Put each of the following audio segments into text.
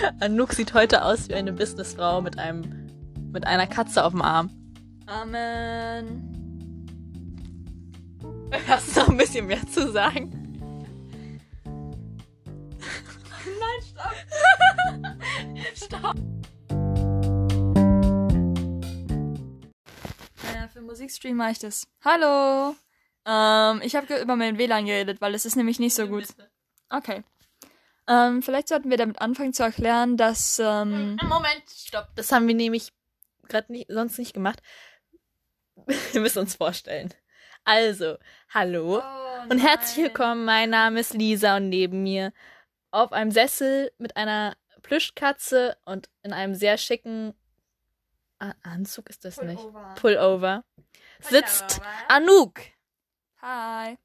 Anouk sieht heute aus wie eine Businessfrau mit einem mit einer Katze auf dem Arm. Amen. Hast du noch ein bisschen mehr zu sagen? Nein, stopp. stopp. Naja, für Musikstream mache ich das. Hallo. Ähm, ich habe über mein WLAN geredet, weil es ist nämlich nicht so gut. Okay. Ähm, vielleicht sollten wir damit anfangen zu erklären, dass. Ähm, Moment, stopp. Das haben wir nämlich gerade nicht, sonst nicht gemacht. Wir müssen uns vorstellen. Also, hallo oh, und herzlich willkommen. Mein Name ist Lisa und neben mir auf einem Sessel mit einer Plüschkatze und in einem sehr schicken Anzug ist das Pullover. nicht. Pullover. Sitzt Anouk. Hi.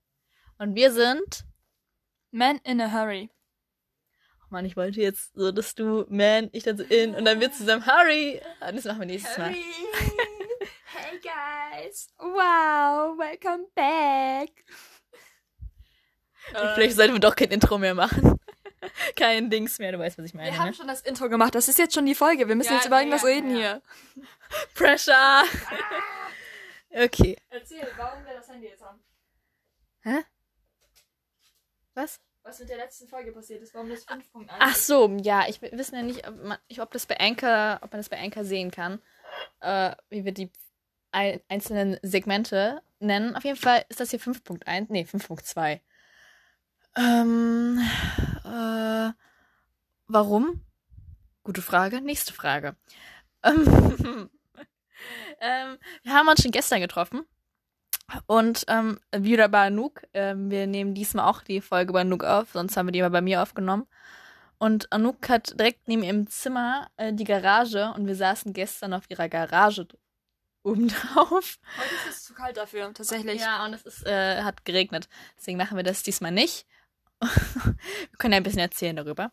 Und wir sind. Man in a Hurry. Mann, ich wollte jetzt so, dass du Man, ich dann so in und dann wir zusammen Hurry. Das machen wir nächstes Mal. hey guys. Wow, welcome back. Vielleicht sollten wir doch kein Intro mehr machen. Kein Dings mehr, du weißt, was ich meine. Wir haben ne? schon das Intro gemacht. Das ist jetzt schon die Folge. Wir müssen Ja, jetzt über irgendwas ja, reden ja. hier. Pressure. Okay. Erzähl, warum wir das Handy jetzt haben. Hä? Was? Was mit der letzten Folge passiert ist, warum das 5.1 Ach so, ja, ich wissen ja nicht, ob man, ich, ob das bei Anchor, ob man das bei Anchor sehen kann, äh, wie wir die ein, einzelnen Segmente nennen. Auf jeden Fall ist das hier 5.1, nee, 5.2. Ähm, äh, warum? Gute Frage. Nächste Frage. Ähm, ähm, wir haben uns schon gestern getroffen. Und ähm, wieder bei Anouk. Ähm, wir nehmen diesmal auch die Folge bei Anouk auf, sonst haben wir die immer bei mir aufgenommen. Und Anouk hat direkt neben ihrem Zimmer äh, die Garage und wir saßen gestern auf ihrer Garage oben drauf. Heute ist es zu kalt dafür, tatsächlich. Ja, und es ist, äh, hat geregnet. Deswegen machen wir das diesmal nicht. wir können ja ein bisschen erzählen darüber.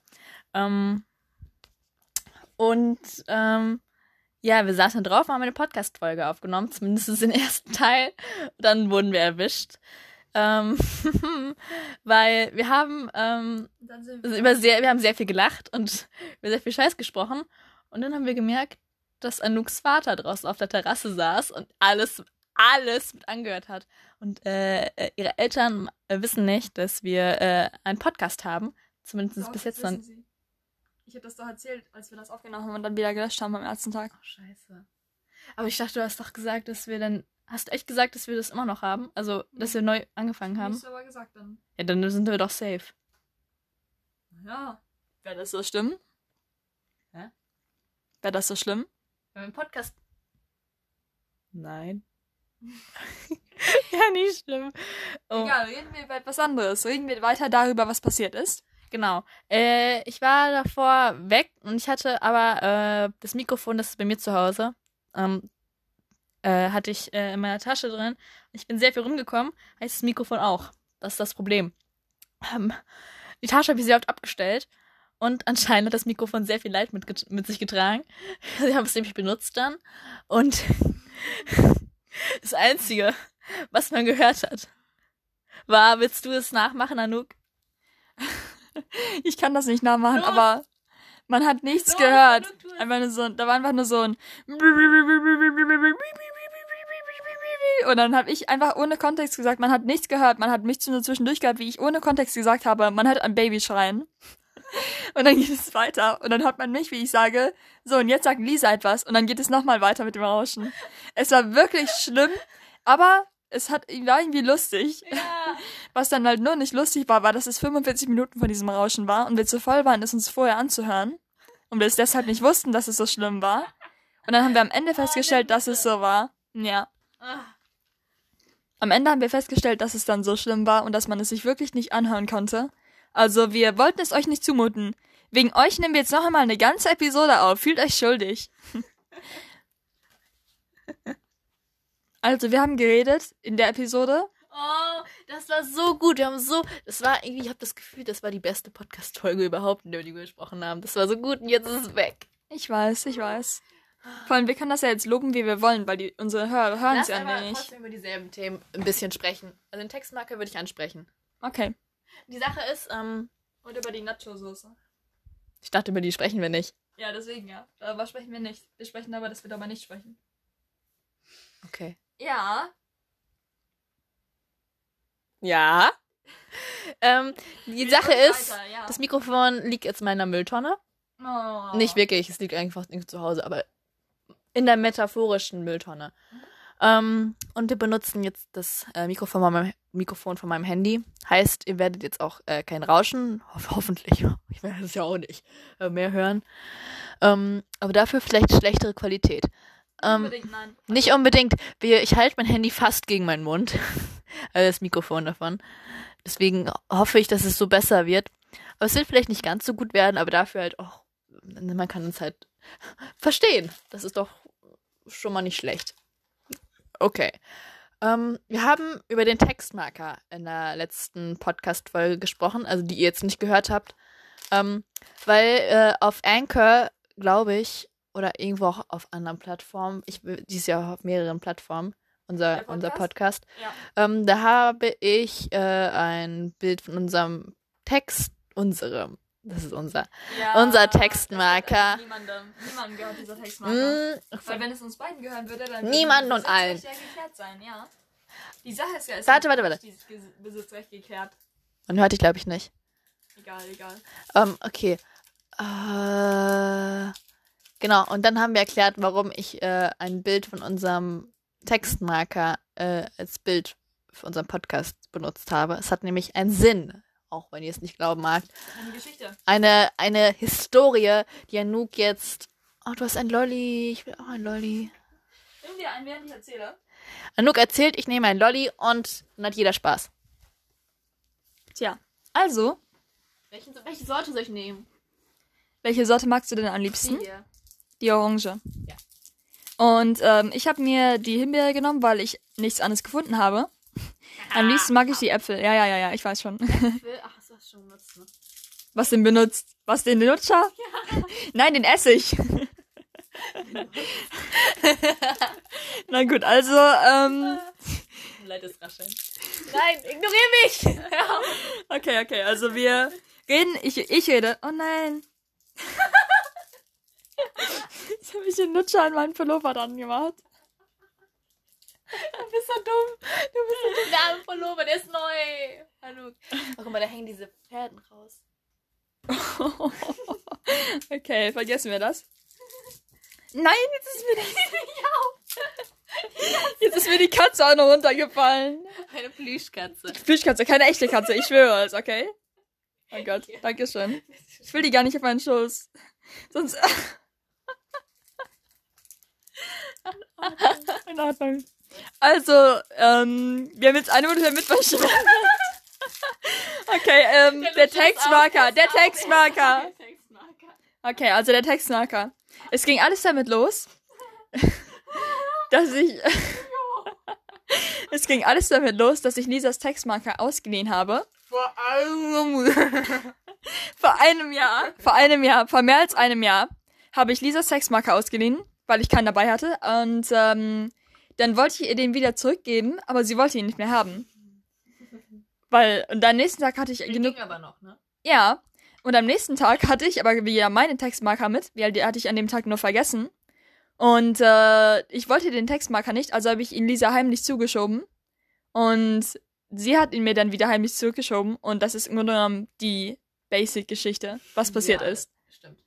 Ähm, und ähm, ja, wir saßen drauf und haben eine Podcast-Folge aufgenommen, zumindest den ersten Teil. Dann wurden wir erwischt. Ähm, weil wir haben ähm, also über sehr, wir haben sehr viel gelacht und über sehr viel Scheiß gesprochen. Und dann haben wir gemerkt, dass Anouks Vater draußen auf der Terrasse saß und alles, alles mit angehört hat. Und äh, äh, ihre Eltern äh, wissen nicht, dass wir äh, einen Podcast haben. Zumindest bis jetzt noch. Ich habe das doch erzählt, als wir das aufgenommen haben und dann wieder gelöscht haben am ersten Tag. Oh, scheiße. Aber ich dachte, du hast doch gesagt, dass wir dann. Hast du echt gesagt, dass wir das immer noch haben? Also, dass wir neu angefangen haben? Hast du aber gesagt dann. Ja, dann sind wir doch safe. Ja. Wäre das so schlimm? Hä? Wäre das so schlimm? Wenn wir einen Podcast. Nein. ja, nicht schlimm. Oh. Egal, reden wir über etwas anderes. Reden wir weiter darüber, was passiert ist. Genau. Äh, ich war davor weg und ich hatte aber äh, das Mikrofon, das ist bei mir zu Hause, ähm, äh, hatte ich äh, in meiner Tasche drin. Ich bin sehr viel rumgekommen, heißt das Mikrofon auch. Das ist das Problem. Ähm, die Tasche habe ich sehr oft abgestellt und anscheinend hat das Mikrofon sehr viel Leid mit, mit sich getragen. Sie haben es nämlich benutzt dann und das Einzige, was man gehört hat, war, willst du es nachmachen, Anouk? Ich kann das nicht nachmachen, Los! aber man hat nichts Los, gehört. Einfach nur so, da war einfach nur so ein und dann habe ich einfach ohne Kontext gesagt, man hat nichts gehört, man hat mich nur zwischendurch gehört, wie ich ohne Kontext gesagt habe, man hört ein Baby schreien. Und dann geht es weiter und dann hört man mich, wie ich sage, so und jetzt sagt Lisa etwas und dann geht es nochmal weiter mit dem Rauschen. Es war wirklich schlimm, aber es hat war irgendwie lustig. Ja. Was dann halt nur nicht lustig war, war, dass es 45 Minuten von diesem Rauschen war und wir zu voll waren, es uns vorher anzuhören. Und wir es deshalb nicht wussten, dass es so schlimm war. Und dann haben wir am Ende festgestellt, dass es so war. Ja. Ah. Am Ende haben wir festgestellt, dass es dann so schlimm war und dass man es sich wirklich nicht anhören konnte. Also wir wollten es euch nicht zumuten. Wegen euch nehmen wir jetzt noch einmal eine ganze Episode auf. Fühlt euch schuldig. Also wir haben geredet in der Episode. Oh, das war so gut. Wir haben so, das war irgendwie, ich habe das Gefühl, das war die beste Podcast-Folge überhaupt, in der wir gesprochen haben. Das war so gut und jetzt ist es weg. Ich weiß, ich weiß. Vor allem, wir können das ja jetzt loben, wie wir wollen, weil die, unsere Hörer hören es ja aber nicht. trotzdem über dieselben Themen ein bisschen sprechen. Also den Textmarker würde ich ansprechen. Okay. Die Sache ist, ähm, Und über die Nacho-Soße. Ich dachte, über die sprechen wir nicht. Ja, deswegen, ja. Darüber sprechen wir nicht. Wir sprechen aber, dass wir darüber nicht sprechen. Okay. Ja. Ja. ähm, die Sache ist, weiter, ja. das Mikrofon liegt jetzt in meiner Mülltonne. Oh. Nicht wirklich, es liegt einfach nicht zu Hause, aber in der metaphorischen Mülltonne. Ähm, und wir benutzen jetzt das äh, Mikrofon, von meinem, Mikrofon von meinem Handy. Heißt, ihr werdet jetzt auch äh, kein Rauschen, ho hoffentlich, ich werde es ja auch nicht äh, mehr hören. Ähm, aber dafür vielleicht schlechtere Qualität. Ähm, Unbedingt nein. nicht unbedingt. Ich halte mein Handy fast gegen meinen Mund. also das Mikrofon davon. Deswegen hoffe ich, dass es so besser wird. Aber es wird vielleicht nicht ganz so gut werden, aber dafür halt auch, man kann uns halt verstehen. Das ist doch schon mal nicht schlecht. Okay. Ähm, wir haben über den Textmarker in der letzten Podcast-Folge gesprochen, also die ihr jetzt nicht gehört habt. Ähm, weil äh, auf Anchor, glaube ich, oder irgendwo auch auf anderen Plattformen, ich die ist ja auch auf mehreren Plattformen, unser, Der unser Podcast? Podcast. Ja. Ähm, da habe ich äh, ein Bild von unserem Text, unserem, das ist unser, Ja, Unser Textmarker. Niemandem. Niemandem gehört dieser Textmarker. Mm, Weil wenn es uns beiden gehören würde, dann würde und allen. ja geklärt sein, ja. Die Sache ist ja, es Warte, warte, warte. Besitzrecht geklärt. man hört dich, glaube ich, nicht. Egal, egal. Ähm, okay. Äh, genau, und dann haben wir erklärt, warum ich äh, ein Bild von unserem Textmarker äh, als Bild für unseren Podcast benutzt habe. Es hat nämlich einen Sinn, auch wenn ihr es nicht glauben mag. Eine Geschichte. Eine, eine Historie, die Anouk jetzt. Oh, du hast ein Lolli. Ich will auch ein Lolli. Nimm dir einen, während ich erzähle. Anouk erzählt, ich nehme ein Lolli und dann hat jeder Spaß. Tja, also, Welche, welche Sorte soll ich nehmen? welche Sorte magst du denn am liebsten? hier. Die Orange. Ja. Und ähm, ich habe mir die Himbeere genommen, weil ich nichts anderes gefunden habe. Am liebsten mag ich die Äpfel. Ja, ja, ja, ja, ich weiß schon. Ach, das hast du schon benutzt, ne? Was den benutzt? Was den Lutscher? Nein, den Essig. Na gut, also, ähm, Leid ist rascheln. Nein, ignorier mich! Ja. okay, okay, also wir reden, ich, ich rede. Oh nein. Jetzt habe ich den Lutscher an meinen Pullover dran gemacht. Du bist so dumm. Du bist so dumm. Der arme Pullover, der ist neu. Hallo. Oh, guck mal, da hängen diese Fäden raus. okay, vergessen wir das. Nein, jetzt ist mir die, jetzt ist mir die Katze auch noch runtergefallen. Eine Plüschkatze. Plüschkatze, keine echte Katze, ich schwöre es, okay? Oh Gott, Okay. danke schön. Ich will die gar nicht auf meinen Schoß. Sonst. In Ordnung. Also, ähm, wir haben jetzt eine Minute mitverstanden. Okay, ähm, der Textmarker, der Textmarker. Okay, also der Textmarker. Es ging alles damit los, dass ich. es ging alles damit los, dass ich Lisas Textmarker ausgeliehen habe. Vor allem. Vor einem Jahr, vor einem Jahr, vor mehr als einem Jahr, habe ich Lisas Textmarker ausgeliehen, weil ich keinen dabei hatte. Und ähm, dann wollte ich ihr den wieder zurückgeben, aber sie wollte ihn nicht mehr haben. Weil, und am nächsten Tag hatte ich genug. Ging aber noch, ne? Ja. Und am nächsten Tag hatte ich aber wieder meine Textmarker mit, weil die hatte ich an dem Tag nur vergessen. Und äh, ich wollte den Textmarker nicht, also habe ich ihn Lisa heimlich zugeschoben. Und sie hat ihn mir dann wieder heimlich zurückgeschoben. Und das ist im Grunde genommen die Basic-Geschichte, was passiert Ja, ist. Stimmt.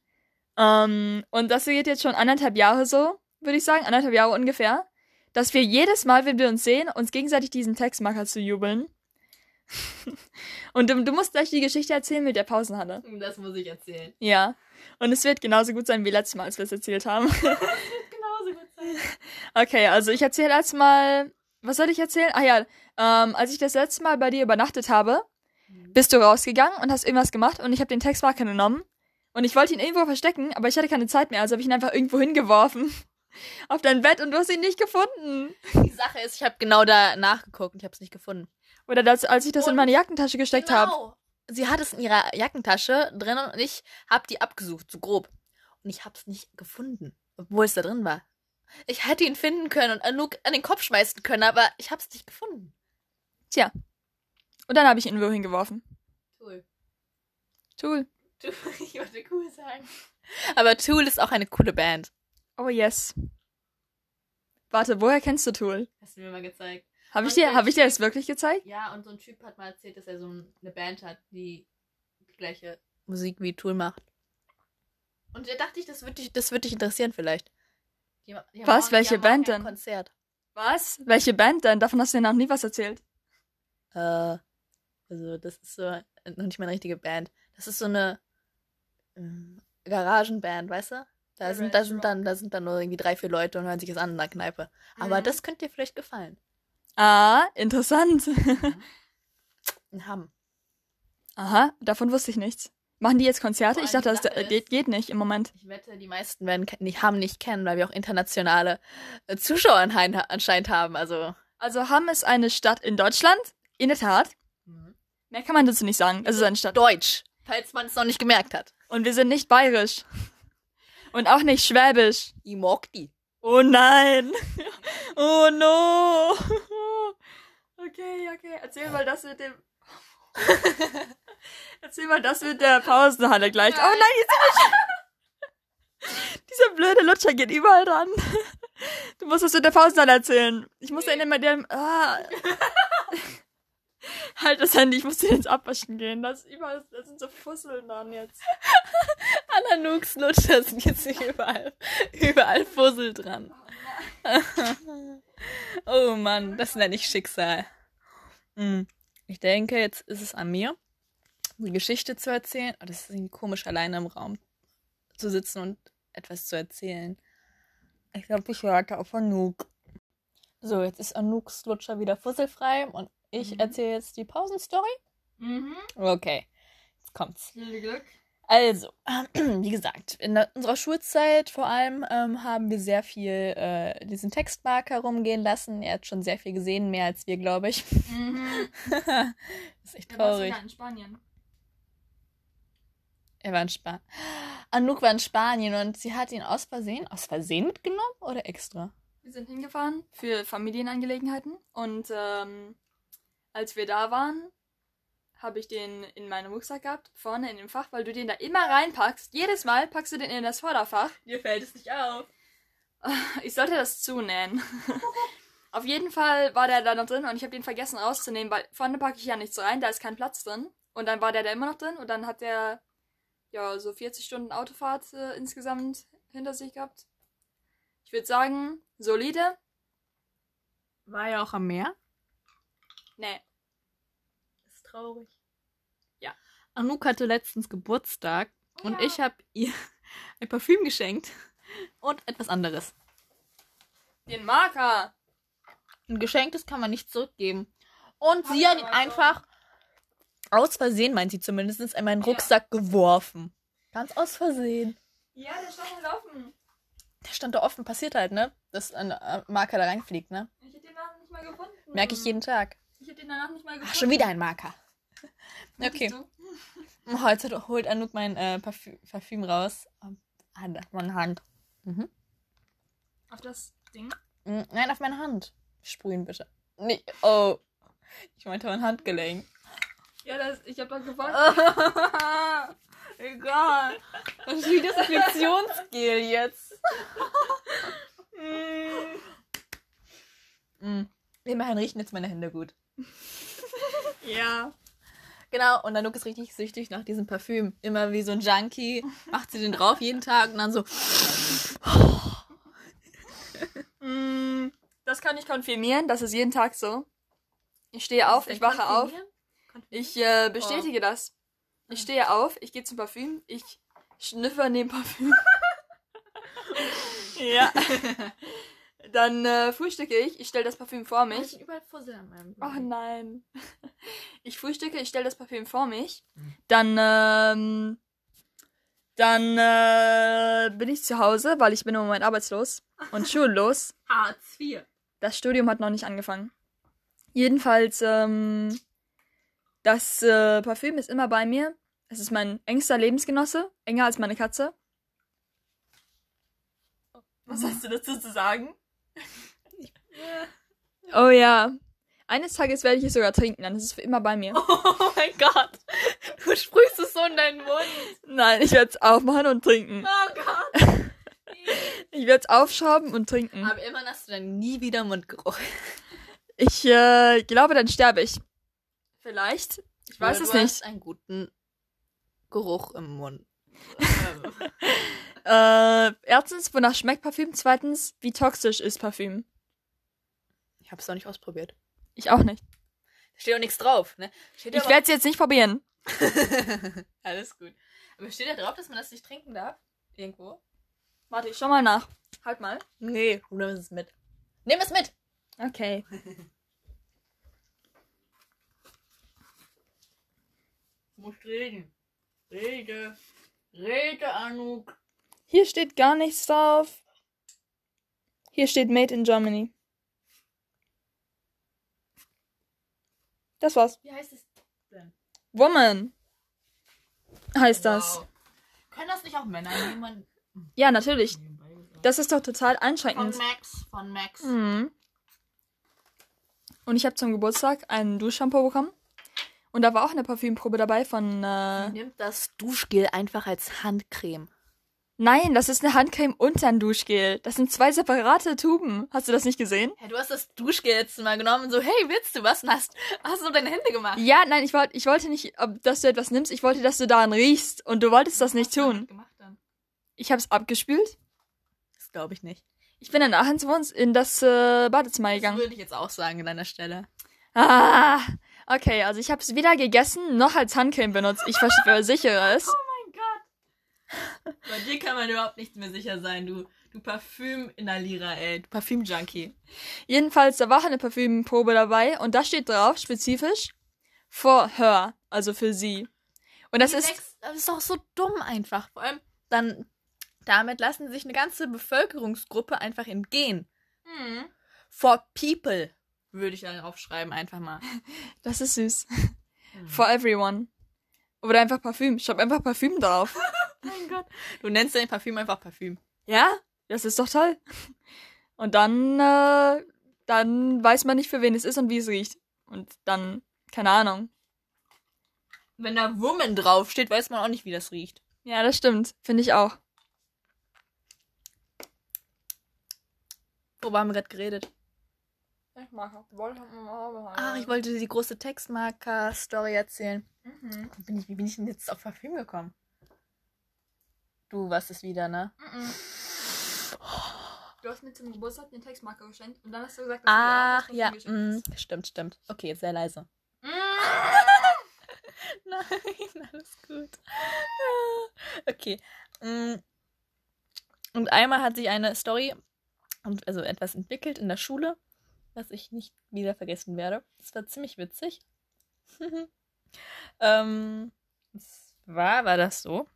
Ähm, und das geht jetzt schon anderthalb Jahre so, würde ich sagen, anderthalb Jahre ungefähr, dass wir jedes Mal, wenn wir uns sehen, uns gegenseitig diesen Textmarker zu jubeln. und du, du musst gleich die Geschichte erzählen mit der Pausenhalle. Das muss ich erzählen. Ja. Und es wird genauso gut sein wie letztes Mal, als wir es erzählt haben. Genauso gut sein. okay, also ich erzähle erstmal. Was soll ich erzählen? Ah ja, ähm, als ich das letzte Mal bei dir übernachtet habe, bist du rausgegangen und hast irgendwas gemacht und ich habe den Textmarker genommen. Und ich wollte ihn irgendwo verstecken, aber ich hatte keine Zeit mehr, also habe ich ihn einfach irgendwo hingeworfen. Auf dein Bett und du hast ihn nicht gefunden. Die Sache ist, ich habe genau da nachgeguckt und ich habe es nicht gefunden. Oder das, als ich das in Und- meine Jackentasche gesteckt habe. Genau. Sie hat es in ihrer Jackentasche drin und ich habe die abgesucht, so grob. Und ich habe es nicht gefunden, obwohl es da drin war. Ich hätte ihn finden können und Anouk an den Kopf schmeißen können, aber ich habe es nicht gefunden. Tja. Und dann habe ich ihn irgendwo hingeworfen. Cool. Tool. ich wollte cool sagen. Aber Tool ist auch eine coole Band. Oh yes. Warte, woher kennst du Tool? Hast du mir mal gezeigt. Habe ich dir, habe ich dir das wirklich gezeigt? Ja, und so ein Typ hat mal erzählt, dass er so ein- eine Band hat, die die gleiche Musik wie Tool macht. Und da dachte ich, das würde dich, das würde dich interessieren vielleicht. Die, die Was? morgen- Welche Band denn? Konzert. Was? Welche Band denn? Davon hast du mir noch nie was erzählt. Äh, also das ist so noch nicht mal eine richtige Band. Das ist so eine Garagenband, weißt du? Da sind, da sind dann, da sind dann nur irgendwie drei, vier Leute und hören sich das an in der Kneipe. Aber Mhm. das könnte dir vielleicht gefallen. Ah, interessant. In Hamm. Aha, davon wusste ich nichts. Machen die jetzt Konzerte? Ich dachte, das Sache äh, geht, geht nicht im Moment. Ich wette, die meisten werden nicht, Hamm nicht kennen, weil wir auch internationale äh, Zuschauer anscheinend haben. Also. Also Hamm ist eine Stadt in Deutschland. In der Tat. Mehr kann man dazu nicht sagen. Es ist eine Stadt. Deutsch, falls man es noch nicht gemerkt hat. Und wir sind nicht bayerisch. Und auch nicht schwäbisch. Ich mag die. Oh nein. Oh no. Okay, okay. Erzähl mal das mit dem. Erzähl mal das mit der Pausenhalle gleich. Oh nein, jetzt sind wir Dieser blöde Lutscher geht überall dran. Du musst das mit der Pausenhalle erzählen. Ich muss Nee. ja immer dem. Ah. Halt das Handy, ich muss dir jetzt abwaschen gehen. Das, überall, das sind so Fusseln dran jetzt. Ananooks Lutscher sind jetzt überall, überall Fussel dran. oh Mann, das nenne ich Schicksal. Hm. Ich denke, jetzt ist es an mir, die Geschichte zu erzählen. Oh, das ist komisch, alleine im Raum zu sitzen und etwas zu erzählen. Ich glaube, ich warte auf Anouk. So, jetzt ist Anouks Lutscher wieder fusselfrei und ich Mhm. erzähle jetzt die Pausenstory. Mhm. Okay, jetzt kommt's. Viel Glück. Also, wie gesagt, in unserer Schulzeit vor allem ähm, haben wir sehr viel äh, diesen Textmarker rumgehen lassen. Er hat schon sehr viel gesehen, mehr als wir, glaube ich. Mhm. das ist echt traurig. in Spanien. Er war in Spanien. Anouk war in Spanien und sie hat ihn aus Versehen, aus Versehen mitgenommen oder extra? Wir sind hingefahren für Familienangelegenheiten und ähm, als wir da waren, habe ich den in meinem Rucksack gehabt, vorne in dem Fach, weil du den da immer reinpackst. Jedes Mal packst du den in das Vorderfach. Dir fällt es nicht auf. Ich sollte das zunähen. Auf jeden Fall war der da noch drin und ich habe den vergessen rauszunehmen, weil vorne packe ich ja nichts rein, da ist kein Platz drin. Und dann war der da immer noch drin und dann hat der ja so 40 Stunden Autofahrt äh, insgesamt hinter sich gehabt. Ich würde sagen, solide. War er auch am Meer? Nee. Das ist traurig. Ja. Anouk hatte letztens Geburtstag und Ja. ich habe ihr ein Parfüm geschenkt und etwas anderes. Den Marker. Ein Geschenk, das kann man nicht zurückgeben. Und Hab sie hat ihn einfach aus Versehen, meint sie zumindest, in meinen Ja. Rucksack geworfen. Ganz aus Versehen. Ja, der stand halt offen. Der stand da offen, passiert halt, ne? Dass ein äh, Marker da reinfliegt, ne? Ich hab den danach nicht mal gefunden. Merke ich jeden Tag. Ich hab den danach nicht mal gefunden. Ach, schon wieder ein Marker. Okay. Hat- holt Anouk mein äh, Parfüm, Parfüm raus. Hand, auf meine Hand. Mhm. Auf das Ding. Mm, Nein, auf meine Hand. Sprühen bitte. Nee, oh. Ich meinte mein Handgelenk. Ja, das, ich hab das gefunden. Egal. Das ist wie Desinfektionsgel jetzt. mm. Immerhin riechen jetzt meine Hände gut. Ja. Genau, und Anouk ist richtig süchtig nach diesem Parfüm. Immer wie so ein Junkie. Macht sie den drauf jeden Tag und dann so. Mm, Das kann ich konfirmieren, das ist jeden Tag so. Ich stehe auf, ich wache auf, ich äh, bestätige das. Ich stehe auf, ich gehe zum Parfüm, ich schnüffe an dem Parfüm. ja. Dann äh, frühstücke ich, ich stelle das Parfüm vor mich. überall Fussel an meinem Oh nein. Ich frühstücke, ich stelle das Parfüm vor mich. Dann, ähm, dann äh, bin ich zu Hause, weil ich bin im Moment arbeitslos und schullos. Hartz IV. Das Studium hat noch nicht angefangen. Jedenfalls, ähm, das äh, Parfüm ist immer bei mir. Es ist mein engster Lebensgenosse, enger als meine Katze. Was hast du dazu zu sagen? oh ja. Eines Tages werde ich es sogar trinken, dann ist es für immer bei mir. Oh mein Gott. Du sprühst es so in deinen Mund. Nein, ich werde es aufmachen und trinken. Oh Gott. Ich werde es aufschrauben und trinken. Aber immerhin hast du dann nie wieder Mundgeruch. Ich äh, glaube, dann sterbe ich. Vielleicht. Ich weiß Oder es du nicht. Hast einen guten Geruch im Mund. Äh, erstens, wonach schmeckt Parfüm? Zweitens, wie toxisch ist Parfüm? ich hab's noch nicht ausprobiert. Ich auch nicht. Steht auch nichts drauf, ne? Steht Ich werde es jetzt nicht probieren. Alles gut. Aber steht da drauf, dass man das nicht trinken darf? Irgendwo? Warte, ich schau mal nach. Halt mal. Nee, du nimmst es mit. Nimm es mit! Okay. Du musst reden. Rede. Rede, Anuk. Hier steht gar nichts drauf. Hier steht Made in Germany. Das war's. Wie heißt es denn? Woman heißt das. Wow. Können das nicht auch Männer nehmen? Ja, natürlich. Das ist doch total einschränkend. Von Max. Von Max. Mhm. Und ich habe zum Geburtstag ein Duschshampoo bekommen. Und da war auch eine Parfümprobe dabei von. Äh, Nimmt das Duschgel einfach als Handcreme. Nein, das ist eine Handcreme und ein Duschgel. Das sind zwei separate Tuben. Hast du das nicht gesehen? Ja, du hast das Duschgel jetzt mal genommen und so, hey, willst du was? Und hast, hast du deine Hände gemacht. Ja, nein, ich wollte ich wollte nicht, ob, dass du etwas nimmst. Ich wollte, dass du daran riechst. Und du wolltest das nicht Was hast du tun. Gemacht dann? Ich habe es abgespült. Das glaube ich nicht. Ich bin danach ins Wohns in das äh, Badezimmer Das gegangen. würde ich jetzt auch sagen an deiner Stelle. Ah, okay, also ich habe es weder gegessen noch als Handcreme benutzt. Ich versichere es. Oh. Bei dir kann man überhaupt nicht mehr sicher sein, du, du Parfüm-Inhalierer, ey. Du Parfüm-Junkie. Jedenfalls, da war eine Parfümprobe dabei und da steht drauf, spezifisch, for her, also für sie. Und das Die ist, Sex- das ist doch so dumm einfach. Vor allem, dann, damit lassen sich eine ganze Bevölkerungsgruppe einfach entgehen. For people, würde ich dann aufschreiben, einfach mal. das ist süß. For everyone. Oder einfach Parfüm. Schreib einfach Parfüm drauf. mein Gott. Du nennst dein Parfüm einfach Parfüm. Ja, das ist doch toll. Und dann, äh, dann weiß man nicht, für wen es ist und wie es riecht. Und dann, keine Ahnung. Wenn da Woman draufsteht, weiß man auch nicht, wie das riecht. Ja, das stimmt. Finde ich auch. Worüber haben wir gerade geredet? Ich mache. Ach, ich wollte dir die große Textmarker-Story erzählen. Mhm. Wie bin, ich, wie bin ich denn jetzt auf Parfüm gekommen? Du warst es wieder, ne? Du hast mir zum Geburtstag den Textmarker geschenkt und dann hast du gesagt, Ach, ja. Mm, stimmt, stimmt. Okay, sehr leise. Nein, alles gut. Okay. mm. Und einmal hat sich eine Story, und also etwas entwickelt in der Schule, was ich nicht wieder vergessen werde. Das war ziemlich witzig. ähm, zwar war das so,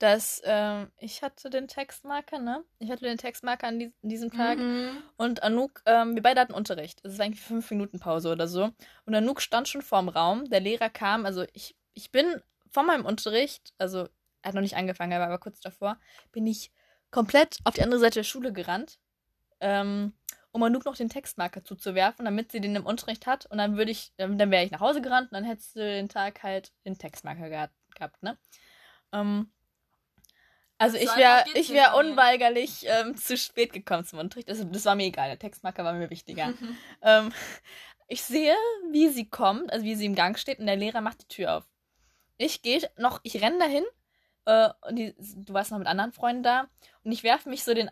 dass ähm, ich hatte den Textmarker, ne? Ich hatte den Textmarker an, dies- an diesem Tag Mhm. und Anouk, ähm, wir beide hatten Unterricht. Es war eigentlich fünf Minuten Pause oder so. Und Anouk stand schon vorm Raum. Der Lehrer kam. Also ich, ich bin von meinem Unterricht, also er hat noch nicht angefangen, er war aber kurz davor, bin ich komplett auf die andere Seite der Schule gerannt, ähm, um Anouk noch den Textmarker zuzuwerfen, damit sie den im Unterricht hat. Und dann würde ich, ähm, dann wäre ich nach Hause gerannt und dann hättest du den Tag halt den Textmarker gehabt, gehabt ne? Ähm, also So ich wäre ich wär unweigerlich ähm, zu spät gekommen zum Unterricht. Also, das war mir egal. Der Textmarker war mir wichtiger. ähm, ich sehe, wie sie kommt, also wie sie im Gang steht und der Lehrer macht die Tür auf. Ich gehe noch, ich renne dahin äh, und die, du warst noch mit anderen Freunden da und ich werfe mich so den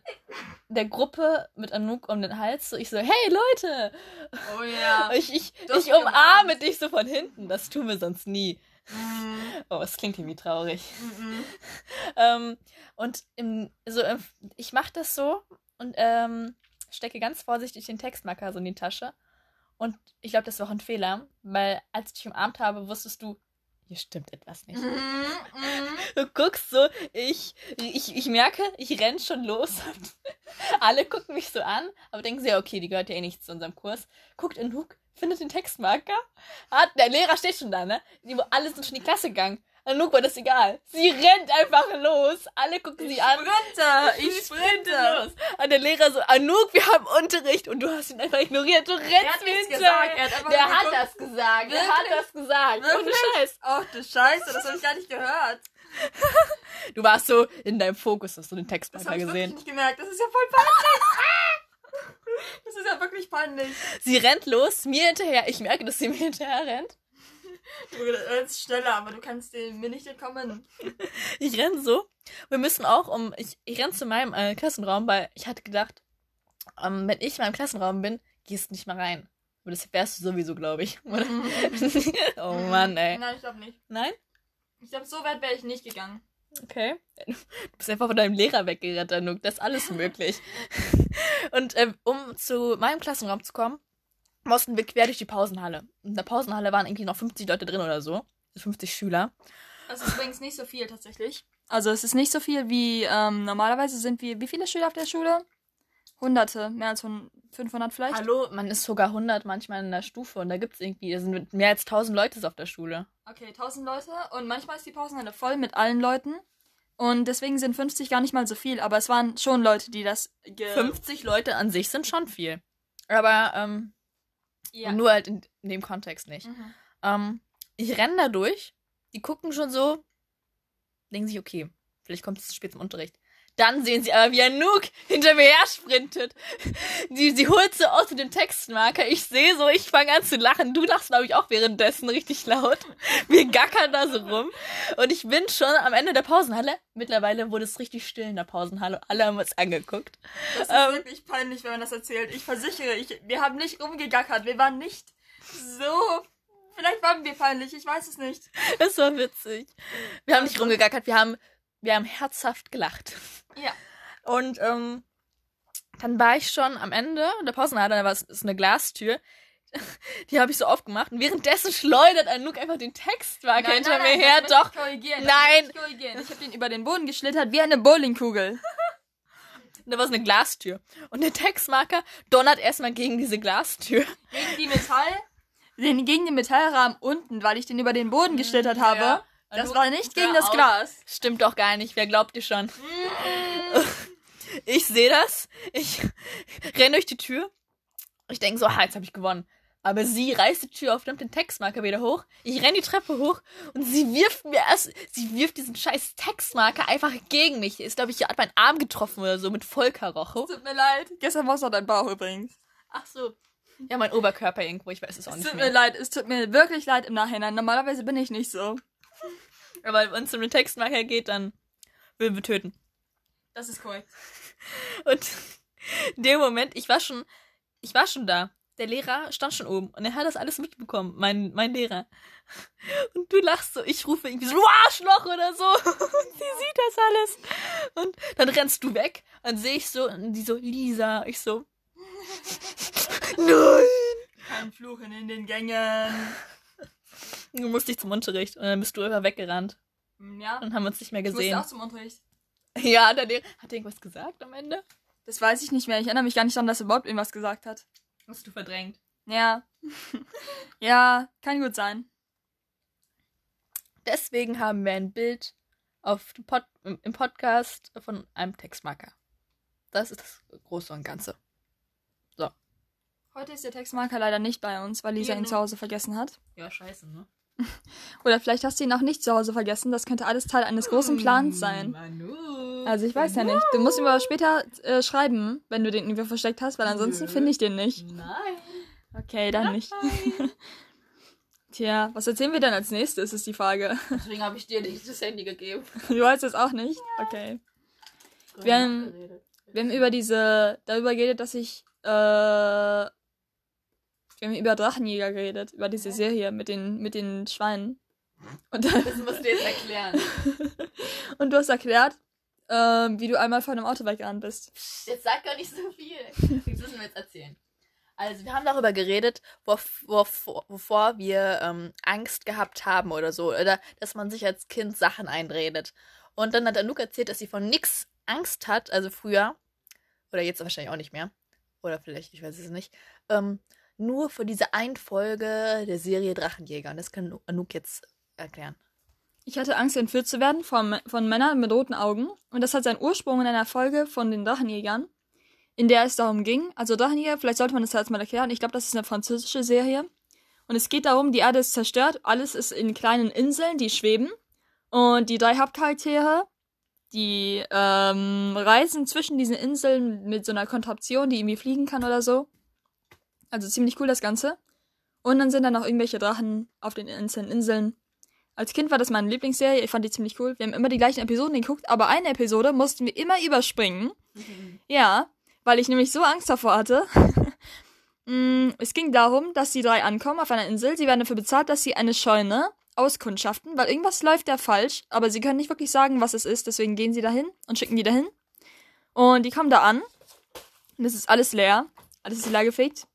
der Gruppe mit Anouk um den Hals. So ich so, hey Leute! Oh ja. Ich, ich, ich umarme dich so von hinten. Das tun wir sonst nie. Mhm. Oh, es klingt irgendwie traurig. Mhm. Ähm, und im, so, im, ich mache das so und ähm, stecke ganz vorsichtig den Textmarker so in die Tasche. Und ich glaube, das war auch ein Fehler, weil als ich dich umarmt habe, wusstest du, hier stimmt etwas nicht. Mhm. Du guckst so, ich, ich, ich merke, ich renn schon los. Und alle gucken mich so an, aber denken sie, ja, okay, die gehört ja eh nicht zu unserem Kurs. Guckt in Hook, findet den Textmarker. Hat, der Lehrer steht schon da, ne? Die, alle sind schon in die Klasse gegangen. Anouk war das egal. Sie rennt einfach los. Alle gucken sie an. Sprinte, Sie ich sprintet sprinte. los. Und der Lehrer so, Anouk, wir haben Unterricht. Und du hast ihn einfach ignoriert. Du rennst hat mir nichts gesagt, er hat Der hat das gesagt. Der hat das gesagt. Ohne Wirklich? Scheiß. Ach du Scheiße, das habe ich gar nicht gehört. Du warst so in deinem Fokus, hast du den Text Das mal habe ich gesehen. nicht gemerkt. Das ist ja voll peinlich. Ja wirklich peinlich. Sie rennt los, mir hinterher. Ich merke, dass sie mir hinterher rennt. Du rennst schneller, aber du kannst dem mir nicht entkommen. Ich renn so. Wir müssen auch um. Ich, ich renn zu meinem äh, Klassenraum, weil ich hatte gedacht, ähm, wenn ich in meinem Klassenraum bin, gehst du nicht mal rein. Aber das wärst du sowieso, glaube ich. Oder? oh Mann, ey. Nein, ich glaube nicht. Nein? Ich glaube, so weit wäre ich nicht gegangen. Okay. Du bist einfach von deinem Lehrer weggerannt, Anouk. Das ist alles möglich. Und ähm, um zu meinem Klassenraum zu kommen, mussten wir quer durch die Pausenhalle. In der Pausenhalle waren irgendwie noch 50 Leute drin oder so. 50 Schüler. Das ist übrigens nicht so viel tatsächlich. Also es ist nicht so viel wie ähm, normalerweise sind wir. Wie viele Schüler auf der Schule? Hunderte, mehr als hun- 500 vielleicht. Hallo, man ist sogar 100 manchmal in der Stufe und da gibt's irgendwie, da sind mehr als 1000 Leute auf der Schule. Okay, 1000 Leute und manchmal ist die Pausenhalle voll mit allen Leuten. Und deswegen sind 50 gar nicht mal so viel, aber es waren schon Leute, die das ge 50 Leute an sich sind schon viel. Aber ähm, Ja. nur halt in, in dem Kontext nicht. Mhm. Ähm, ich renne da durch, die gucken schon so, denken sich, okay, vielleicht kommt es zu spät zum Unterricht. Dann sehen sie aber, wie Anouk hinter mir her sprintet. Die, sie holt so aus dem Textmarker. Ich sehe so, ich fange an zu lachen. Du lachst, glaube ich, auch währenddessen richtig laut. Wir gackern da so rum. Und ich bin schon am Ende der Pausenhalle. Mittlerweile wurde es richtig still in der Pausenhalle. Alle haben uns angeguckt. Das ist Ähm. wirklich peinlich, wenn man das erzählt. Ich versichere, ich, wir haben nicht rumgegackert. Wir waren nicht so. Vielleicht waren wir peinlich, ich weiß es nicht. Das war witzig. Wir haben nicht rumgegackert, wir haben, wir haben herzhaft gelacht. Ja. Und ähm, dann war ich schon am Ende der Pausenhalle, da war es ist eine Glastür. Die habe ich so aufgemacht und währenddessen schleudert Anouk einfach den Textmarker hinter mir her. das möchte Doch, korrigieren. Nein. Korrigieren. Ich habe den über den Boden geschlittert wie eine Bowlingkugel. da war es eine Glastür. Und der Textmarker donnert erstmal gegen diese Glastür. Gegen die Metall. Den, gegen den Metallrahmen unten, weil ich den über den Boden geschlittert habe. Ja. Das war nicht gegen das. Glas. Stimmt doch gar nicht, wer glaubt dir schon? Ich sehe das, ich renn durch die Tür. Ich denke so, ah, jetzt habe ich gewonnen. Aber sie reißt die Tür auf, nimmt den Textmarker wieder hoch. Ich renn die Treppe hoch und sie wirft mir erst, sie wirft diesen scheiß Textmarker einfach gegen mich. Ist, glaube ich, hat meinen Arm getroffen oder so mit Vollkaroche. Tut mir leid. Gestern war es noch dein Bauch übrigens. Ach so. Ja, mein Oberkörper irgendwo, ich weiß es auch Es nicht tut mir mehr. leid, es tut mir wirklich leid im Nachhinein. Normalerweise bin ich nicht so. Aber wenn es um den Textmarker geht, dann würden wir töten. Das ist korrekt. Und in dem Moment, ich war schon, ich war schon da. Der Lehrer stand schon oben und er hat das alles mitbekommen, mein, mein Lehrer. Und du lachst so, ich rufe irgendwie so, du Arschloch oder so. Und sie sieht das alles. Und dann rennst du weg und sehe ich so, und die so, Lisa, ich so, nein. Kein Fluchen in den Gängen. Du musst dich zum Unterricht und dann bist du einfach weggerannt Hm, Ja. und haben uns nicht mehr Ich musste gesehen. auch zum Unterricht. Ja, der Lehrer, hat irgendwas gesagt am Ende? Das weiß ich nicht mehr. Ich erinnere mich gar nicht daran, dass er überhaupt irgendwas gesagt hat. Hast du verdrängt. Ja. ja, kann gut sein. Deswegen haben wir ein Bild auf Pod im Podcast von einem Textmarker. Das ist das Große und Ganze. Heute ist der Textmarker leider nicht bei uns, weil Lisa Ja, ihn nur- zu Hause vergessen hat. Ja, scheiße, ne? Oder vielleicht hast du ihn auch nicht zu Hause vergessen. Das könnte alles Teil eines großen Plans sein. Manu. Also ich weiß ja nicht. Du musst ihm aber später äh, schreiben, wenn du den irgendwo versteckt hast, weil ansonsten finde ich den nicht. Nein. Okay, dann nicht. Tja, was erzählen wir denn als nächstes, ist die Frage. Deswegen habe ich dir nicht das Handy gegeben. Du weißt es auch nicht? Okay. Wir haben- Wir haben über diese, darüber geredet, dass ich, äh, wir haben über Drachenjäger geredet, über diese Serie mit den, mit den Schweinen. Und, dann, Das musst du jetzt erklären. und du hast erklärt, ähm, wie du einmal vor einem Auto weggerannt bist. Jetzt sag gar nicht so viel. Das müssen wir jetzt erzählen. Also, wir haben darüber geredet, wof- wovor wir ähm, Angst gehabt haben oder so. Oder dass man sich als Kind Sachen einredet. Und dann hat Anouk erzählt, dass sie von nix Angst hat, also früher. Oder jetzt wahrscheinlich auch nicht mehr. Oder vielleicht, ich weiß es nicht. Ähm, nur für diese Einfolge der Serie Drachenjäger. Und das kann Anouk jetzt erklären. Ich hatte Angst, entführt zu werden von, von Männern mit roten Augen. Und das hat seinen Ursprung in einer Folge von den Drachenjägern, in der es darum ging. Also Drachenjäger, vielleicht sollte man das jetzt mal erklären. Ich glaube, das ist eine französische Serie. Und es geht darum, die Erde ist zerstört, alles ist in kleinen Inseln, die schweben. Und die drei Hauptcharaktere, die ähm, reisen zwischen diesen Inseln mit so einer Kontraktion, die irgendwie fliegen kann oder so. Also ziemlich cool das Ganze. Und dann sind da noch irgendwelche Drachen auf den einzelnen Inseln. Als Kind war das meine Lieblingsserie, ich fand die ziemlich cool. Wir haben immer die gleichen Episoden geguckt, aber eine Episode mussten wir immer überspringen. Ja, weil ich nämlich so Angst davor hatte. Mm, es ging darum, dass die drei ankommen auf einer Insel. Sie werden dafür bezahlt, dass sie eine Scheune auskundschaften, weil irgendwas läuft da falsch, aber sie können nicht wirklich sagen, was es ist. Deswegen gehen sie dahin und schicken die dahin. Und die kommen da an. Und es ist alles leer. Alles ist leer gefegt.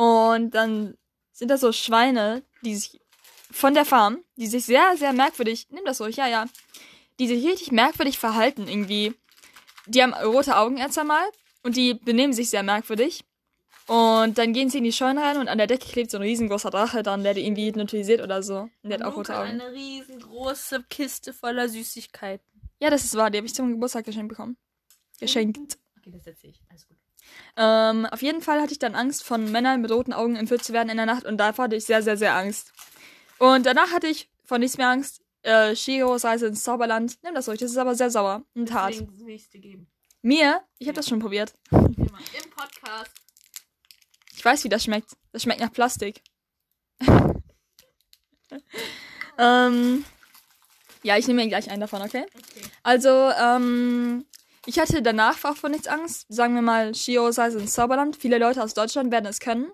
Und dann sind da so Schweine, die sich von der Farm, die sich sehr, sehr merkwürdig, nimm das ruhig, ja, ja, die sich richtig merkwürdig verhalten irgendwie. Die haben rote Augen erst einmal und die benehmen sich sehr merkwürdig. Und dann gehen sie in die Scheune rein und an der Decke klebt so ein riesengroßer Drache dann, der die irgendwie hypnotisiert oder so. Und der hat auch rote Augen. eine riesengroße Kiste voller Süßigkeiten. Ja, das ist wahr, die habe ich zum Geburtstag geschenkt bekommen. Geschenkt. Okay, das erzähle ich. Alles gut. Ähm, auf jeden Fall hatte ich dann Angst, von Männern mit roten Augen entführt zu werden in der Nacht und davor hatte ich sehr, sehr, sehr Angst. Und danach hatte ich von nichts mehr Angst. Äh, Shiros Reise ins Zauberland. Nimm das ruhig, das ist aber sehr sauer und hart. Deswegen will ich dir geben. Mir? Ich habe das schon probiert. Im Podcast. Ich weiß, wie das schmeckt. Das schmeckt nach Plastik. ähm, ja, ich nehme mir gleich einen davon, okay? Okay. Also, ähm, ich hatte danach auch von nichts Angst. Sagen wir mal, Shio Reise ins Zauberland. Viele Leute aus Deutschland werden es kennen.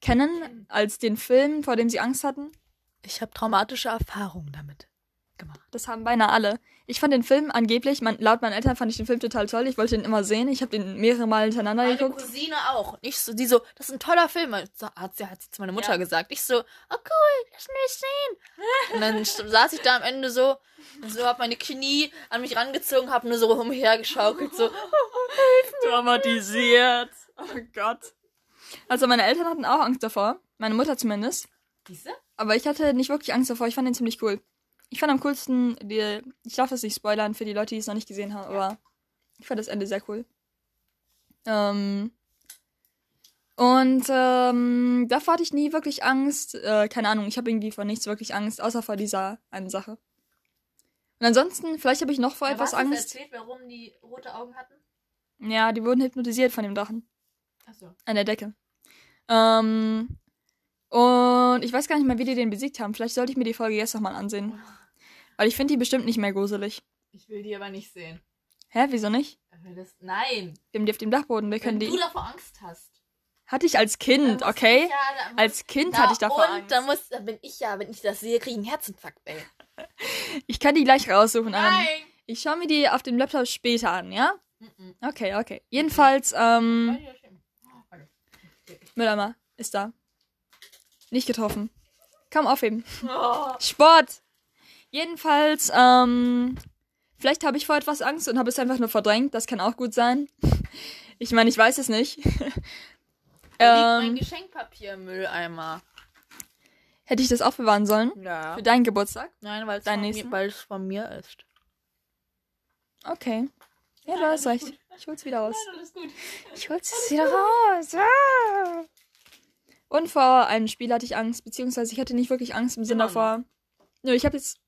Kennen als den Film, vor dem sie Angst hatten. Ich habe traumatische Erfahrungen damit gemacht. Das haben beinahe alle. Ich fand den Film angeblich, mein, laut meinen Eltern fand ich den Film total toll. Ich wollte ihn immer sehen. Ich habe den mehrere Mal hintereinander Meine geguckt. Cousine auch. Ich so, die so, das ist ein toller Film. So, Hat sie, hat sie zu meiner Mutter Ja. gesagt. Ich so, oh cool, lass mich sehen. Und dann saß ich da am Ende so, so hab meine Knie an mich rangezogen, hab nur so umhergeschaukelt, so. Dramatisiert. Oh Gott. Also meine Eltern hatten auch Angst davor. Meine Mutter zumindest. Diese? Aber ich hatte nicht wirklich Angst davor. Ich fand den ziemlich cool. Ich fand am coolsten, die, ich darf das nicht spoilern für die Leute, die es noch nicht gesehen haben, aber ich fand das Ende sehr cool. Ähm, und ähm, davor hatte ich nie wirklich Angst. Äh, keine Ahnung, ich habe irgendwie vor nichts wirklich Angst, außer vor dieser einen Sache. Und ansonsten, vielleicht habe ich noch vor etwas Angst. erzählt, warum die rote Augen hatten? Ja, die wurden hypnotisiert von dem Drachen. Achso. An der Decke. Ähm, und ich weiß gar nicht mehr, wie die den besiegt haben. Vielleicht sollte ich mir die Folge jetzt nochmal ansehen. Weil ich finde die bestimmt nicht mehr gruselig. Ich will die aber nicht sehen. Hä, wieso nicht? Das, nein. Wir haben die auf dem Dachboden. Wir können Wenn die. du davor Angst hast. Hatte ich als Kind, okay? Ja, dann Als Kind Na, hatte ich davor und Angst. dann muss, dann bin ich ja, wenn ich das sehe, kriege ich einen Herzinfarkt, ey. Ich kann die gleich raussuchen. Nein! Ich schaue mir die auf dem Laptop später an, ja? Okay, okay. Jedenfalls, ähm. Warte. Müllermer ist da. Nicht getroffen. Komm, aufheben. Oh. Sport! Jedenfalls, ähm, vielleicht habe ich vor etwas Angst und habe es einfach nur verdrängt. Das kann auch gut sein. Ich meine, ich weiß es nicht. Da liegt mein ähm, Geschenkpapier im Mülleimer. hätte ich das aufbewahren sollen? Ja. Für deinen Geburtstag? Nein, weil es von, mir- nächsten? weil es von mir ist. Okay. Ja, du hast recht. Ich hol's wieder raus. alles gut. Ich hol's wieder raus. Ah. Und vor einem Spiel hatte ich Angst, beziehungsweise ich hatte nicht wirklich Angst im Sinne davor. Nö, ich habe jetzt,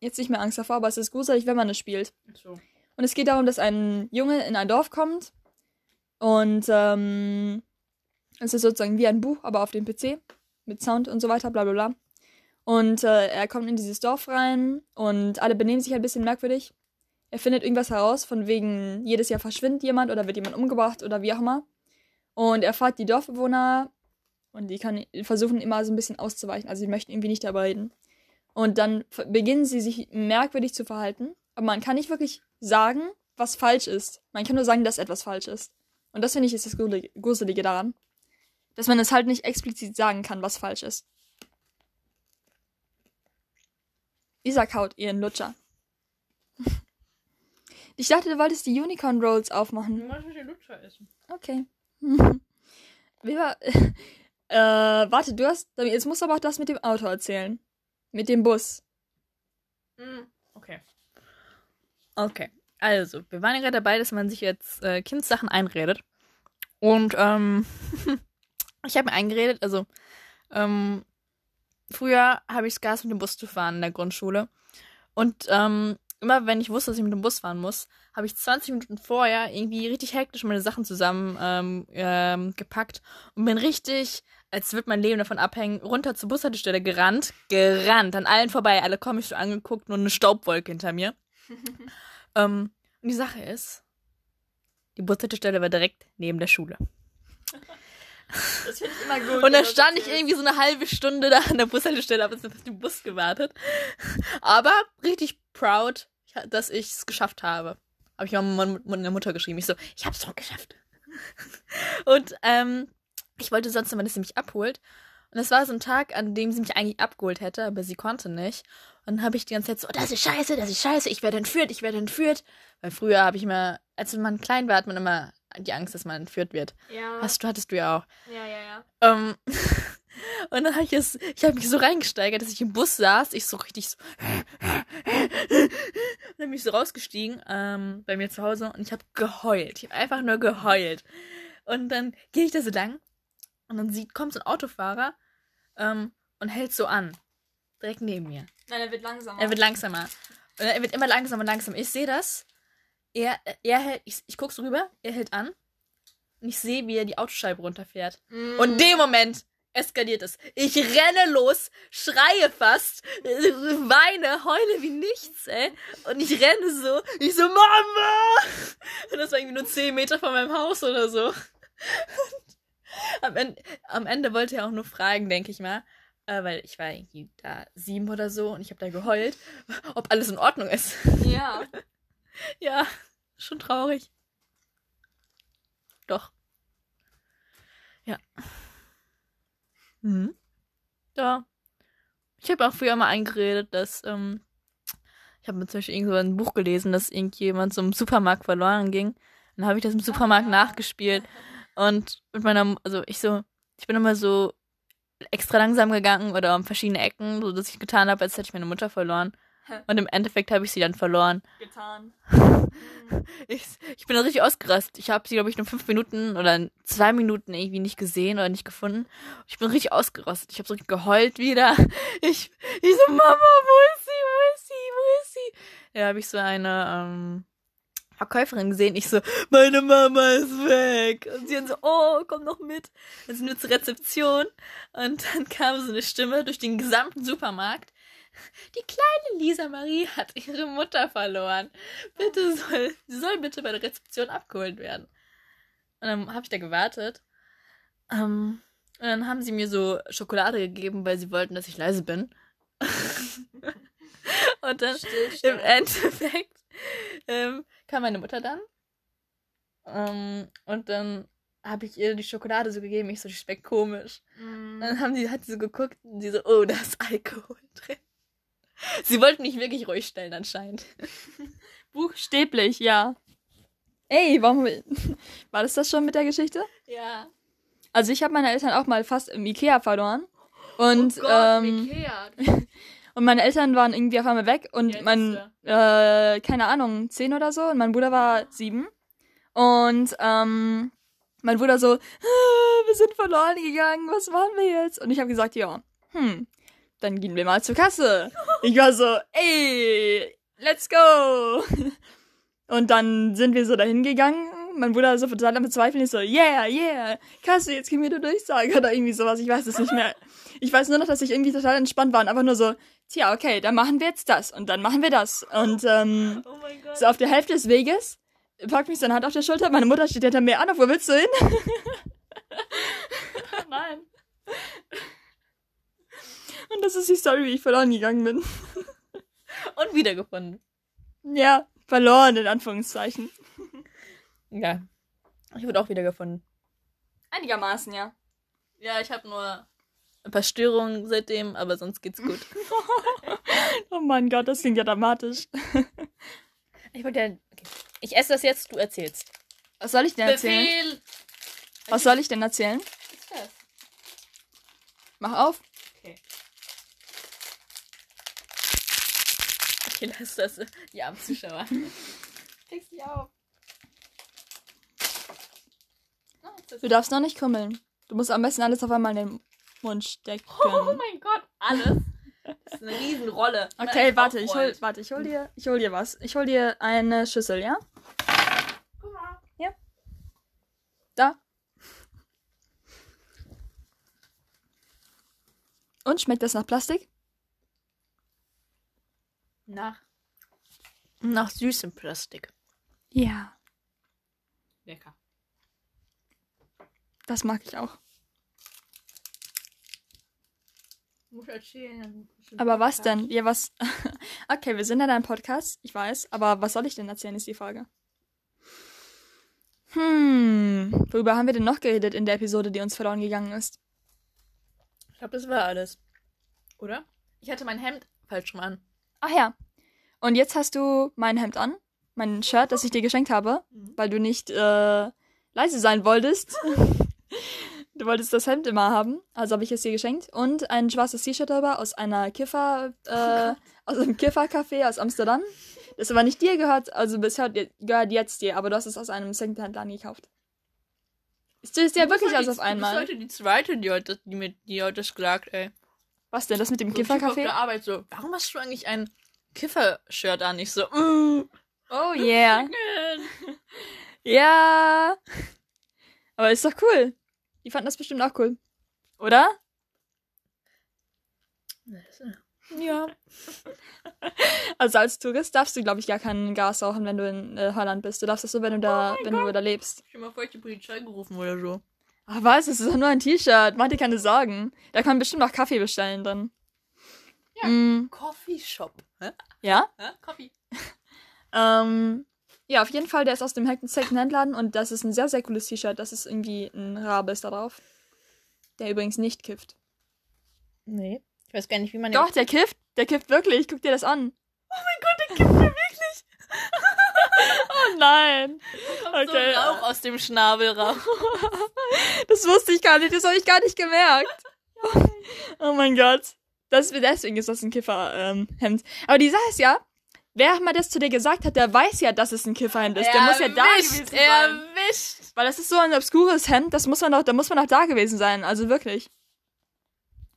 jetzt nicht mehr Angst davor, aber es ist gruselig, wenn man es spielt. So. Und es geht darum, dass ein Junge in ein Dorf kommt und ähm, es ist sozusagen wie ein Buch, aber auf dem PC mit Sound und so weiter, bla bla bla. Und äh, er kommt in dieses Dorf rein und alle benehmen sich ein bisschen merkwürdig. Er findet irgendwas heraus, von wegen jedes Jahr verschwindet jemand oder wird jemand umgebracht oder wie auch immer. Und er fragt die Dorfbewohner und die kann, versuchen immer so ein bisschen auszuweichen. Also sie möchten irgendwie nicht darüber reden. Und dann beginnen sie sich merkwürdig zu verhalten. Aber man kann nicht wirklich sagen, was falsch ist. Man kann nur sagen, dass etwas falsch ist. Und das finde ich ist das Gruselige- Gruselige daran. Dass man es halt nicht explizit sagen kann, was falsch ist. Isa kaut ihren Lutscher. Ich dachte, du wolltest die Unicorn Rolls aufmachen. Du musst den Lutscher essen. Okay. Wie war. Äh, warte, du hast. Jetzt musst du aber auch das mit dem Auto erzählen. Mit dem Bus. Okay. Okay. Also, wir waren ja gerade dabei, dass man sich jetzt äh, Kindssachen einredet. Und ähm, ich habe mir eingeredet, also ähm, früher habe ich es Gas mit dem Bus zu fahren in der Grundschule. Und ähm, immer wenn ich wusste, dass ich mit dem Bus fahren muss, habe ich 20 Minuten vorher irgendwie richtig hektisch meine Sachen zusammen ähm, ähm, gepackt und bin richtig, als würde mein Leben davon abhängen, runter zur Bushaltestelle gerannt, gerannt, an allen vorbei, alle kommen mich so angeguckt, nur eine Staubwolke hinter mir. ähm, und die Sache ist, die Bushaltestelle war direkt neben der Schule. Das finde ich immer gut. Und da stand ich irgendwie so eine halbe Stunde da an der Bushaltestelle, habe auf den Bus gewartet. Aber richtig proud, dass ich es geschafft habe. Habe ich meiner Mutter geschrieben. Ich so, ich habe es doch geschafft. Und ähm, ich wollte sonst immer, dass sie mich abholt. Und es war so ein Tag, an dem sie mich eigentlich abgeholt hätte, aber sie konnte nicht. Und dann habe ich die ganze Zeit so, oh, das ist scheiße, das ist scheiße, ich werde entführt, ich werde entführt. Weil früher habe ich immer, als man klein war, hat man immer die Angst, dass man entführt wird. Ja. Hast du, hattest du ja auch. Ja, ja, ja. Ähm, und dann habe ich es, ich habe mich so reingesteigert, dass ich im Bus saß, ich so richtig so, und dann bin ich so rausgestiegen, ähm, bei mir zu Hause und ich habe geheult. Ich habe einfach nur geheult. Und dann gehe ich da so lang und dann sieht, kommt so ein Autofahrer ähm, und hält so an. Direkt neben mir. Nein, er wird langsamer. Er wird langsamer. Und er wird immer langsamer und langsamer. Ich sehe das. Er, er hält, ich, ich gucke so rüber, er hält an. Und ich sehe, wie er die Autoscheibe runterfährt. Mm. Und in dem Moment eskaliert es. Ich renne los, schreie fast, weine, heule wie nichts, ey. Und ich renne so, ich so, Mama! Und das war irgendwie nur 10 Meter von meinem Haus oder so. Und am, Ende, am Ende wollte er auch nur fragen, denke ich mal. Äh, weil ich war irgendwie da sieben oder so und ich habe da geheult, ob alles in Ordnung ist. Ja. Ja, schon traurig. Doch. Ja. Mhm. Ja. Ich habe auch früher mal eingeredet, dass, ähm, ich habe mir zum Beispiel irgendwo ein Buch gelesen, dass irgendjemand so im Supermarkt verloren ging. Dann habe ich das im Supermarkt ja. nachgespielt. Und mit meiner, also ich so, ich bin immer so extra langsam gegangen oder um verschiedene Ecken, so dass ich getan habe, als hätte ich meine Mutter verloren. Und im Endeffekt habe ich sie dann verloren. Getan. Ich, ich bin da richtig ausgerastet. Ich habe sie, glaube ich, nur fünf Minuten oder zwei Minuten irgendwie nicht gesehen oder nicht gefunden. Ich bin richtig ausgerastet. Ich habe so geheult wieder. Ich, ich so, Mama, wo ist sie? Wo ist sie? Wo ist sie? Da habe ich so eine ähm, Verkäuferin gesehen. Ich so, meine Mama ist weg. Und sie dann so, oh, komm noch mit. Dann sind wir zur Rezeption. Und dann kam so eine Stimme durch den gesamten Supermarkt. Die kleine Lisa Marie hat ihre Mutter verloren. Bitte soll, sie soll bitte bei der Rezeption abgeholt werden. Und dann habe ich da gewartet. Ähm, und dann haben sie mir so Schokolade gegeben, weil sie wollten, dass ich leise bin. und dann im Stillstellen. Endeffekt ähm, kam meine Mutter dann. Ähm, und dann habe ich ihr die Schokolade so gegeben. Ich so, die schmeckt komisch. Mm. Dann haben die, hat sie so geguckt und sie so, oh, da ist Alkohol drin. Sie wollten mich wirklich ruhig stellen anscheinend. Buchstäblich, ja. Ey, warum. War das das schon mit der Geschichte? Ja. Also, ich habe meine Eltern auch mal fast im Ikea verloren. Und, oh Gott, ähm, Ikea. und meine Eltern waren irgendwie auf einmal weg. Und alt mein, äh, keine Ahnung, zehn oder so. Und mein Bruder war sieben. Und, ähm, mein Bruder so, "Ah, wir sind verloren gegangen, was machen wir jetzt? Und ich habe gesagt, ja, hm, dann gehen wir mal zur Kasse. Ich war so, ey, let's go. Und dann sind wir so dahin gegangen. Mein Bruder so total am Bezweifeln. Ich so, yeah, yeah, Kasse, jetzt gehen wir eine Durchsage oder irgendwie sowas. Ich weiß es nicht mehr. Ich weiß nur noch, dass ich irgendwie total entspannt war und einfach nur so, tja, okay, dann machen wir jetzt das und dann machen wir das. Und ähm, Oh so auf der Hälfte des Weges packt mich seine Hand auf der Schulter. Meine Mutter steht hinter mir an. Wo willst du hin? Nein. Und das ist die Story, wie ich verloren gegangen bin. Und wiedergefunden. Ja, verloren in Anführungszeichen. Ja. Ich wurde auch wiedergefunden. Einigermaßen, ja. Ja, ich habe nur ein paar Störungen seitdem, aber sonst geht's gut. Oh mein Gott, das klingt ja dramatisch. Ich wollte ja. Okay. Ich esse das jetzt, du erzählst. Was soll ich denn erzählen? Befehl! Was soll ich denn erzählen? Was ist das? Mach auf. Okay. Lass das. Die armen Zuschauer. Krieg's nicht auf. Oh, ist- Du darfst noch nicht krümmeln. Du musst am besten alles auf einmal in den Mund stecken. Oh mein Gott, alles. Das ist eine Riesenrolle. Okay, warte, ich hol, warte, ich hol dir, ich hol dir was. Ich hol dir eine Schüssel, ja? Guck mal. Da. Und schmeckt das nach Plastik? Nach. Nach süßem Plastik. Ja. Lecker. Das mag ich auch. Muss erzählen. Aber was denn? Ja, was? okay, wir sind in einem Podcast, ich weiß, aber was soll ich denn erzählen, ist die Frage. Hm, worüber haben wir denn noch geredet in der Episode, die uns verloren gegangen ist? Ich glaube, das war alles. Oder? Ich hatte mein Hemd falsch rum an. Ach ja. Und jetzt hast du mein Hemd an, mein Shirt, das ich dir geschenkt habe, Mhm. weil du nicht äh, leise sein wolltest. du wolltest das Hemd immer haben, also habe ich es dir geschenkt. Und ein schwarzes T-Shirt darüber aus einer Kiffer, äh, aus einem Kiffercafé aus Amsterdam. Das aber nicht dir gehört, also bisher gehört jetzt dir, aber du hast es aus einem Secondhand-Laden gekauft. Ist das ja wirklich alles auf Das einmal? ist heute die zweite, die heute, die mir, die heute das gesagt, ey. Was denn, das mit dem Typ auf der Arbeit so, warum hast du eigentlich ein Kiffer-Shirt an? Ich so, mm, Oh yeah. Ja. Aber ist doch cool. Die fanden das bestimmt auch cool. Oder? Ja. Also als Tourist darfst du, glaube ich, gar keinen Gas rauchen, wenn du in äh, Holland bist. Du darfst das nur, wenn du da, wenn du da lebst. Ich hab mal voll die Polizei gerufen oder so. Ach was, es ist doch nur ein T-Shirt. Mach dir keine Sorgen. Da kann man bestimmt noch Kaffee bestellen drin. Ja. Mm, Coffee Shop. Hä? ja? Hä? Coffee. Ähm, ja, auf jeden Fall, der ist aus dem Second-Hand-Laden und das ist ein sehr, sehr cooles T-Shirt. Das ist irgendwie ein Rabe ist da drauf. Der übrigens nicht kifft. Nee. Ich weiß gar nicht, wie man Doch, der kifft. Der kifft wirklich. Guck dir das an. Oh mein Gott, der. Oh nein. Okay. so Rauch aus dem Schnabel raus. Das wusste ich gar nicht. Das habe ich gar nicht gemerkt. Oh mein Gott. Das, deswegen ist das ein Kifferhemd. Aber die Sache ist ja, wer mal das zu dir gesagt hat, der weiß ja, dass es ein Kifferhemd ist. Der muss ja da gewesen sein. Erwischt. Weil das ist so ein obskures Hemd, das muss man doch, da muss man doch da gewesen sein. Also wirklich.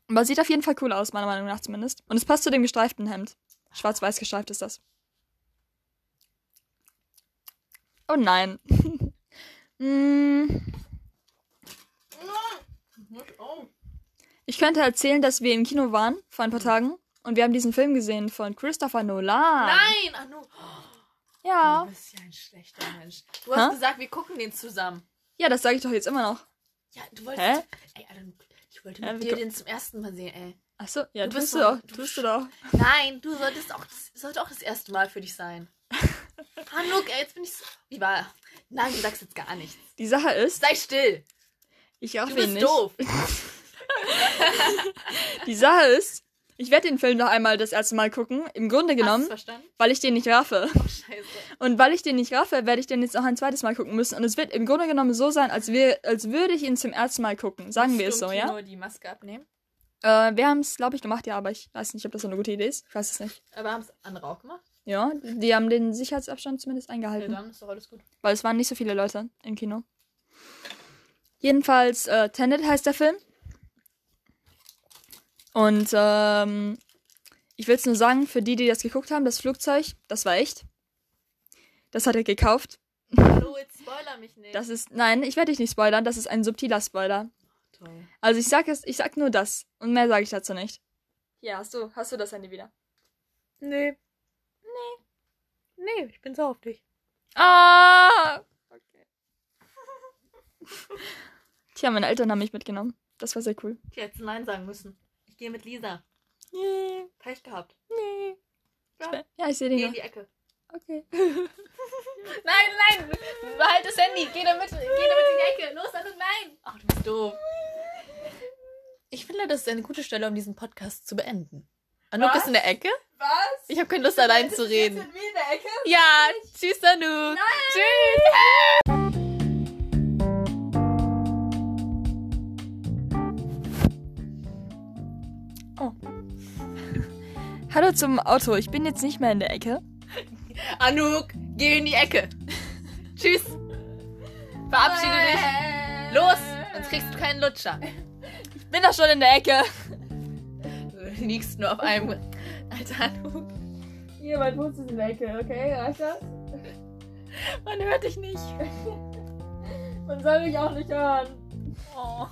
Aber sieht auf jeden Fall cool aus, meiner Meinung nach zumindest. Und es passt zu dem gestreiften Hemd. Schwarz-weiß gestreift ist das. Oh nein. mm, ich könnte erzählen, dass wir im Kino waren vor ein paar Tagen und wir haben diesen Film gesehen von Christopher Nolan. Nein, Anu. Ja. Du bist ja ein schlechter Mensch. Du hast Hä? gesagt, wir gucken den zusammen. Ja, das sage ich doch jetzt immer noch. Ja, du wolltest. Hä? Ey, Alter, ich wollte mit wir dir den zum ersten Mal sehen, ey. Ach so, ja, Du bist tust du doch. du Tust du bist- doch. Nein, du solltest auch, das sollte auch das erste Mal für dich sein. Hanuk, ey, jetzt bin ich so. Wie war. Nein, du sagst jetzt gar nichts. Die Sache ist, Sei still. ich raff Du ihn bist nicht. doof. Die Sache ist, ich werde den Film noch einmal das erste Mal gucken. Im Grunde genommen, weil ich den nicht raffe. Oh, scheiße. Und weil ich den nicht raffe, werde ich den jetzt auch ein zweites Mal gucken müssen. Und es wird im Grunde genommen so sein, als, wir, als würde ich ihn zum ersten Mal gucken. Sagen wir es Musst so, du im ja? Kino die Maske abnehmen. Äh, wir haben es, glaube ich, gemacht, ja, aber ich weiß nicht, ob das so eine gute Idee ist. Ich weiß es nicht. Aber haben es andere auch gemacht? Ja, die haben den Sicherheitsabstand zumindest Ja, eingehalten. dann ist doch alles gut. weil es waren nicht so viele Leute im Kino. Jedenfalls, äh, Tenet heißt der Film. Und ähm, ich will es nur sagen, für die, die das geguckt haben, das Flugzeug, das war echt. Das hat er gekauft. Hallo, jetzt spoiler mich nicht. Das ist, nein, ich werde dich nicht spoilern, das ist ein subtiler Spoiler. Toll. Also ich sag es, ich sag nur das und mehr sage ich dazu nicht. Hier, hast du, hast du das Handy wieder? Nee. Nee. Nee, ich bin so auf dich. Ah! Okay. Tja, meine Eltern haben mich mitgenommen. Das war sehr cool. Ich hätte Nein sagen müssen. Ich gehe mit Lisa. Nee, Pech gehabt. nee. Ja. Ja, ich sehe den Geh in die Ecke. Okay. Nein, nein! Behalt das Handy! Geh damit, geh damit in die Ecke! Los, Anuk, nein! Ach, du bist doof. Ich finde, das ist eine gute Stelle, um diesen Podcast zu beenden. Anuk Was? ist in der Ecke? Was? Ich habe keine Lust, allein zu reden. Sind wir in der Ecke? Ja, tschüss, Anuk. Tschüss. Hallo zum Auto, ich bin jetzt nicht mehr in der Ecke. Anouk, geh in die Ecke. Tschüss. Verabschiede dich. Los, sonst kriegst du keinen Lutscher. Ich bin doch schon in der Ecke. Liegst nur auf einem. Alter, Hier, mein Fuß ist in der Ecke, okay? Reicht das? man hört dich nicht. Man soll mich auch nicht hören. Oh.